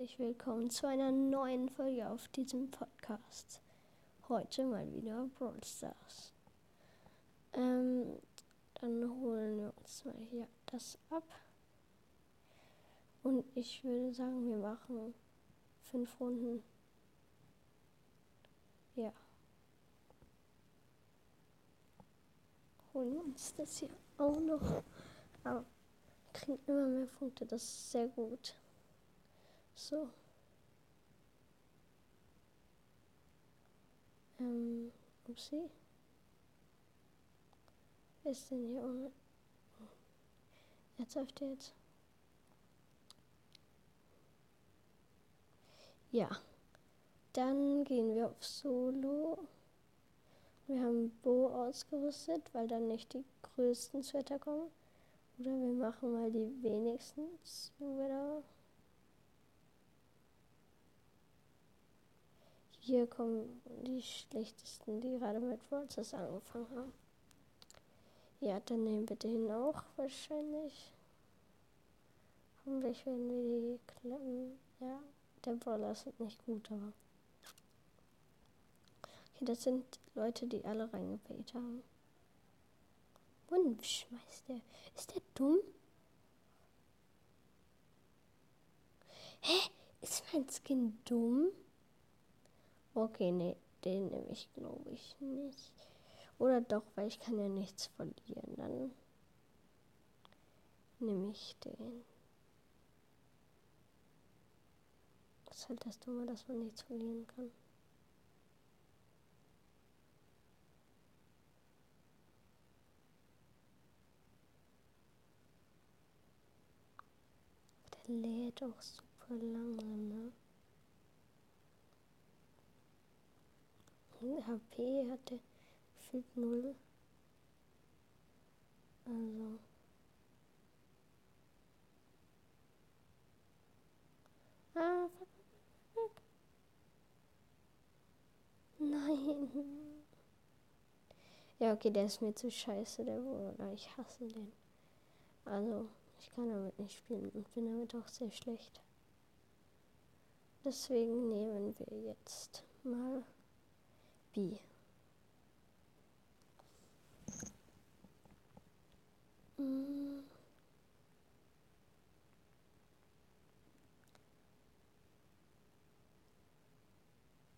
Herzlich willkommen zu einer neuen Folge auf diesem Podcast. Heute mal wieder Brawl Stars. Ähm, dann holen wir uns mal hier das ab. Und ich würde sagen, wir machen fünf Runden. Ja. Holen wir uns das hier auch noch. Aber kriegen immer mehr Punkte, das ist sehr gut. So. Ähm, upsie. Wer ist denn hier ohne? Jetzt auf jetzt. Ja. Dann gehen wir auf Solo. Wir haben Bo ausgerüstet, weil dann nicht die größten Sweater kommen. Oder wir machen mal die wenigsten Sweater. Hier kommen die schlechtesten, die gerade mit Walters angefangen haben. Ja, dann nehmen wir den auch wahrscheinlich. Hoffentlich werden wir die klappen. Ja, der Brawler ist nicht gut, aber. Okay, das sind Leute, die alle reingepayt haben. Und schmeißt der. Ist der dumm? Hä? Ist mein Skin dumm? Okay, nee, den nehme ich, glaube ich, nicht. Oder doch, weil ich kann ja nichts verlieren. Dann nehme ich den. Das ist halt das Dumme, dass man nichts verlieren kann. Der lädt auch super langsam, ne? HP hatte gefühlt null. Also. Ah, Nein. Ja, okay, der ist mir zu scheiße, der Bruder. Ich hasse den. Also, ich kann damit nicht spielen und bin damit auch sehr schlecht. Deswegen nehmen wir jetzt mal Mm.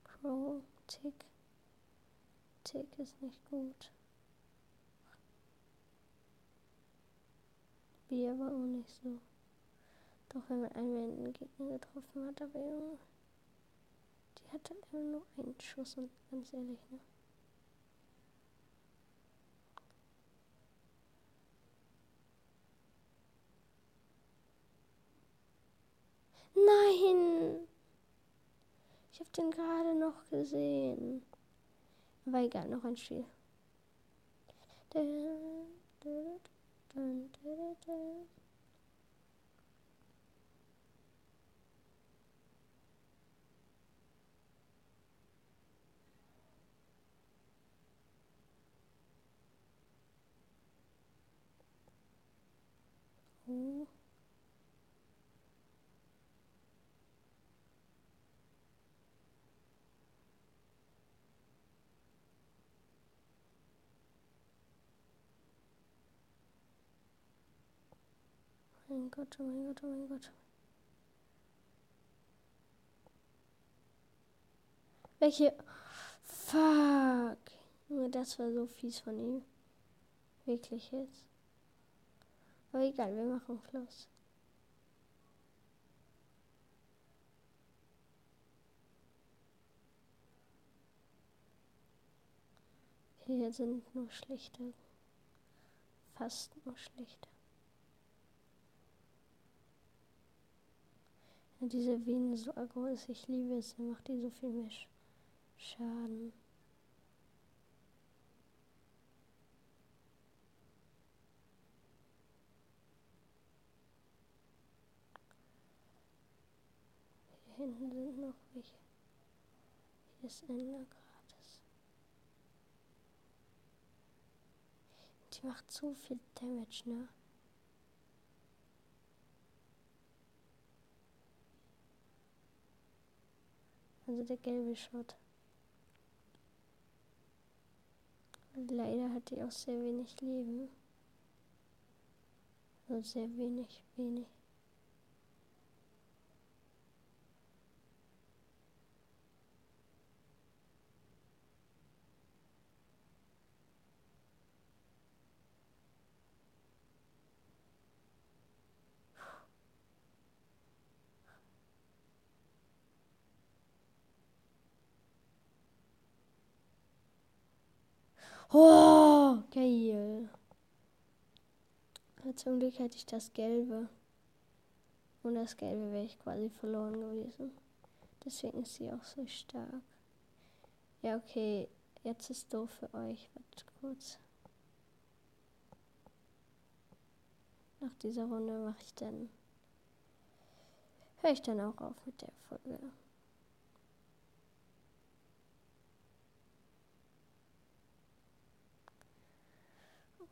Crow, Tick. Tick ist nicht gut. B aber auch nicht so. Doch wenn man einen Gegner getroffen hat, aber Junge hatte immer nur einen Schuss und ganz ehrlich, ne? Nein! Ich habe den gerade noch gesehen. Aber egal, noch ein Spiel. Dun, dun, dun, Oh. Mein Gott, oh mein Gott, oh mein Gott. Welche? Fuck. Das war so fies von ihm. Wirklich jetzt. Aber egal, wir machen Schluss. Hier sind nur schlechte. Fast nur schlechte. Ja, diese Vene so aggro ist, ich liebe es, er macht die so viel mehr Schaden. Hinten sind noch welche. Hier ist Ender gratis. Die macht zu viel Damage, ne? Also der gelbe Shot. Leider hat die auch sehr wenig Leben. Also sehr wenig, wenig. Oh, geil. zum Glück hätte ich das Gelbe. Und das Gelbe wäre ich quasi verloren gewesen. Deswegen ist sie auch so stark. Ja, okay. Jetzt ist doof für euch. Wartet kurz. Nach dieser Runde mache ich dann. Höre ich dann auch auf mit der Folge.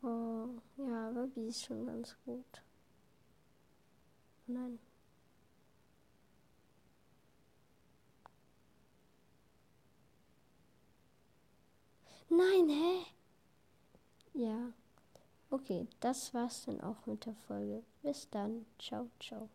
Oh, ja, B ist schon ganz gut. Nein. Nein, hä? Ja. Okay, das war's dann auch mit der Folge. Bis dann. Ciao, ciao.